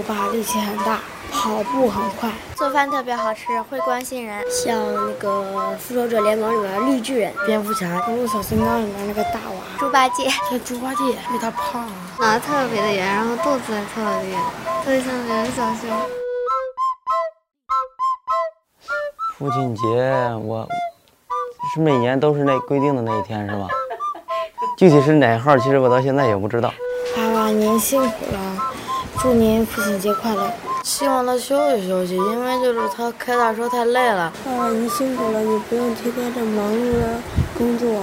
我爸力气很大，跑步很快，做饭特别好吃，会关心人。像那个《复仇者联盟》里面的绿巨人、蝙蝠侠，《葫芦小金刚》里面那个大娃，猪八戒，像猪八戒，因为他胖，脑袋特别的圆，然后肚子也特别圆，特别像人小熊。父亲节，我是每年都是那规定的那一天，是吧？具体是哪号，其实我到现在也不知道。爸爸，您辛苦了，祝您父亲节快乐。希望他休息休息，因为就是他开大车太累了。爸爸，您辛苦了，你不用天天这忙碌的工作，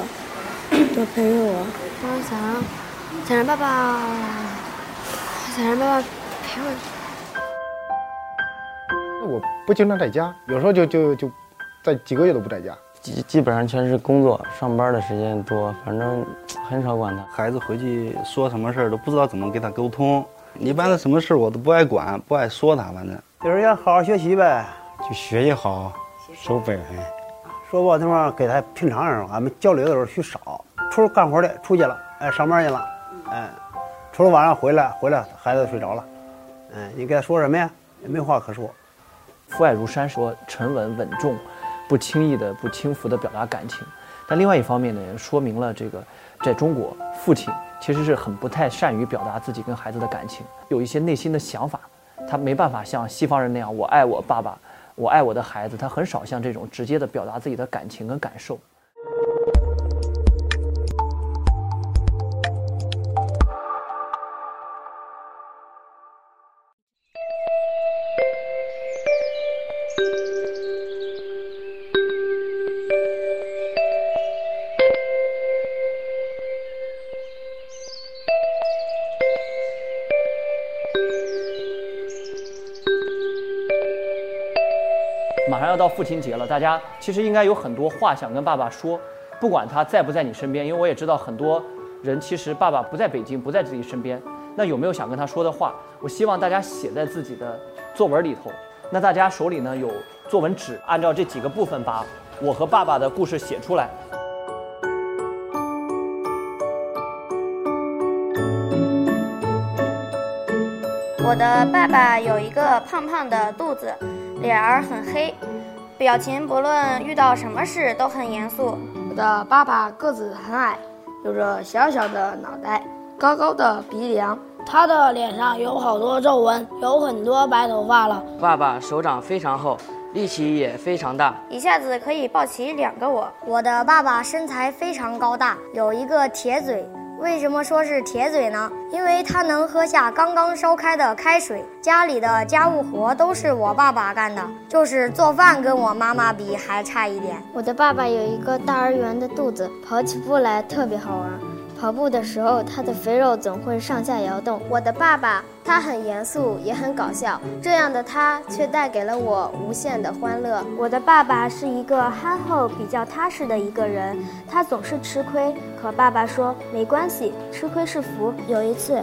多陪陪我。我想让，想让爸爸，想让爸爸陪我。我不经常在家，有时候就就就在几个月都不在家。基基本上全是工作，上班的时间多，反正很少管他。孩子回去说什么事儿都不知道怎么跟他沟通，一般的什么事儿我都不爱管，不爱说他，反正就是要好好学习呗，就学习好，守本分。说不好听话，给他平常人，俺们交流的时候去少，出去干活的出去了，哎，上班去了，哎，除了晚上回来，回来孩子睡着了，哎，你给他说什么呀？也没话可说。父爱如山，说沉稳稳重。不轻易的、不轻浮的表达感情，但另外一方面呢，也说明了这个，在中国，父亲其实是很不太善于表达自己跟孩子的感情，有一些内心的想法，他没办法像西方人那样，我爱我爸爸，我爱我的孩子，他很少像这种直接的表达自己的感情跟感受。上要到父亲节了，大家其实应该有很多话想跟爸爸说，不管他在不在你身边，因为我也知道很多人其实爸爸不在北京，不在自己身边。那有没有想跟他说的话？我希望大家写在自己的作文里头。那大家手里呢有作文纸，按照这几个部分把我和爸爸的故事写出来。我的爸爸有一个胖胖的肚子。脸儿很黑，表情不论遇到什么事都很严肃。我的爸爸个子很矮，有着小小的脑袋，高高的鼻梁，他的脸上有好多皱纹，有很多白头发了。爸爸手掌非常厚，力气也非常大，一下子可以抱起两个我。我的爸爸身材非常高大，有一个铁嘴。为什么说是铁嘴呢？因为它能喝下刚刚烧开的开水。家里的家务活都是我爸爸干的，就是做饭跟我妈妈比还差一点。我的爸爸有一个大而圆的肚子，跑起步来特别好玩。跑步的时候，他的肥肉总会上下摇动。我的爸爸，他很严肃，也很搞笑，这样的他却带给了我无限的欢乐。我的爸爸是一个憨厚、比较踏实的一个人，他总是吃亏，可爸爸说没关系，吃亏是福。有一次。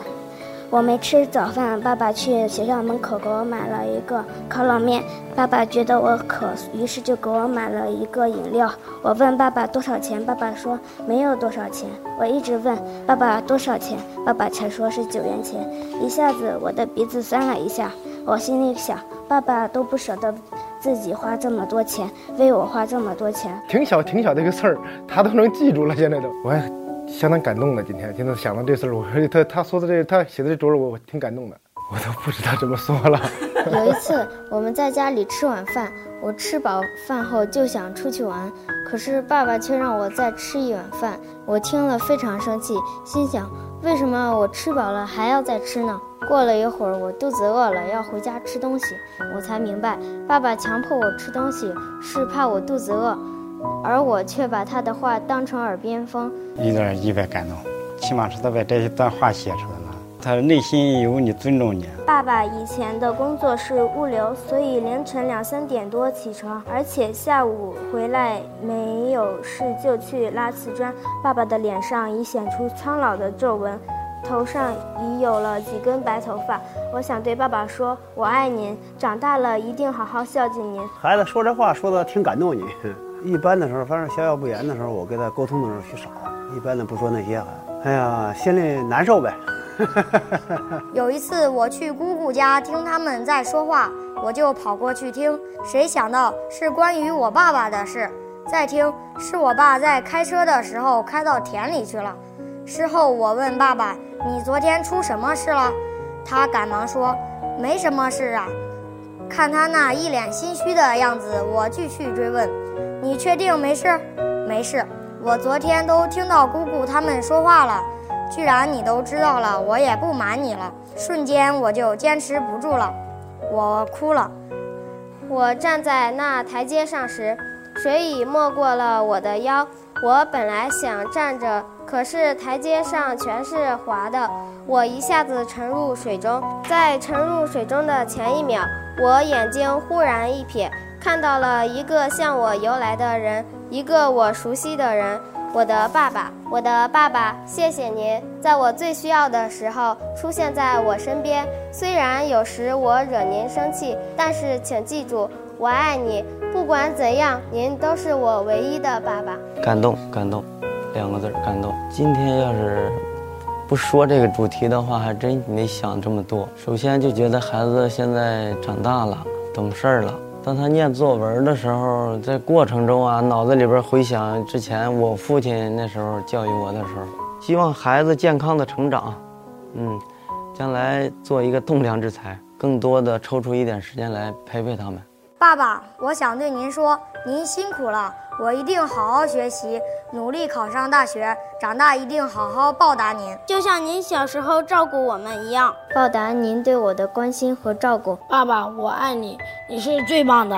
我没吃早饭，爸爸去学校门口给我买了一个烤冷面。爸爸觉得我渴，于是就给我买了一个饮料。我问爸爸多少钱，爸爸说没有多少钱。我一直问爸爸多少钱，爸爸才说是九元钱。一下子我的鼻子酸了一下，我心里想，爸爸都不舍得自己花这么多钱，为我花这么多钱。挺小挺小的一个事儿，他都能记住了，现在都我。相当感动的，今天现在想到这事儿，我说他他说的这他写的这作文，我我挺感动的，我都不知道怎么说了。有一次我们在家里吃晚饭，我吃饱饭后就想出去玩，可是爸爸却让我再吃一碗饭，我听了非常生气，心想为什么我吃饱了还要再吃呢？过了一会儿，我肚子饿了，要回家吃东西，我才明白，爸爸强迫我吃东西是怕我肚子饿。而我却把他的话当成耳边风，有点意外感动，起码是他把这一段话写出来了，他内心有你尊重你。爸爸以前的工作是物流，所以凌晨两三点多起床，而且下午回来没有事就去拉瓷砖。爸爸的脸上已显出苍老的皱纹，头上已有了几根白头发。我想对爸爸说：“我爱您，长大了一定好好孝敬您。”孩子说这话说的挺感动你。一般的时候，反正小小不言的时候，我跟他沟通的时候去少。一般的不说那些，哎呀，心里难受呗。有一次我去姑姑家听他们在说话，我就跑过去听，谁想到是关于我爸爸的事。再听，是我爸在开车的时候开到田里去了。事后我问爸爸：“你昨天出什么事了？”他赶忙说：“没什么事啊。”看他那一脸心虚的样子，我继续追问：“你确定没事？”“没事。”我昨天都听到姑姑他们说话了。居然你都知道了，我也不瞒你了。瞬间我就坚持不住了，我哭了。我站在那台阶上时，水已没过了我的腰。我本来想站着，可是台阶上全是滑的，我一下子沉入水中。在沉入水中的前一秒，我眼睛忽然一瞥，看到了一个向我游来的人，一个我熟悉的人。我的爸爸，我的爸爸，谢谢您，在我最需要的时候出现在我身边。虽然有时我惹您生气，但是请记住，我爱你。不管怎样，您都是我唯一的爸爸。感动，感动，两个字，感动。今天要是不说这个主题的话，还真没想这么多。首先就觉得孩子现在长大了，懂事儿了。当他念作文的时候，在过程中啊，脑子里边回想之前我父亲那时候教育我的时候，希望孩子健康的成长，嗯，将来做一个栋梁之才，更多的抽出一点时间来陪陪他们。爸爸，我想对您说，您辛苦了。我一定好好学习，努力考上大学，长大一定好好报答您，就像您小时候照顾我们一样，报答您对我的关心和照顾。爸爸，我爱你，你是最棒的。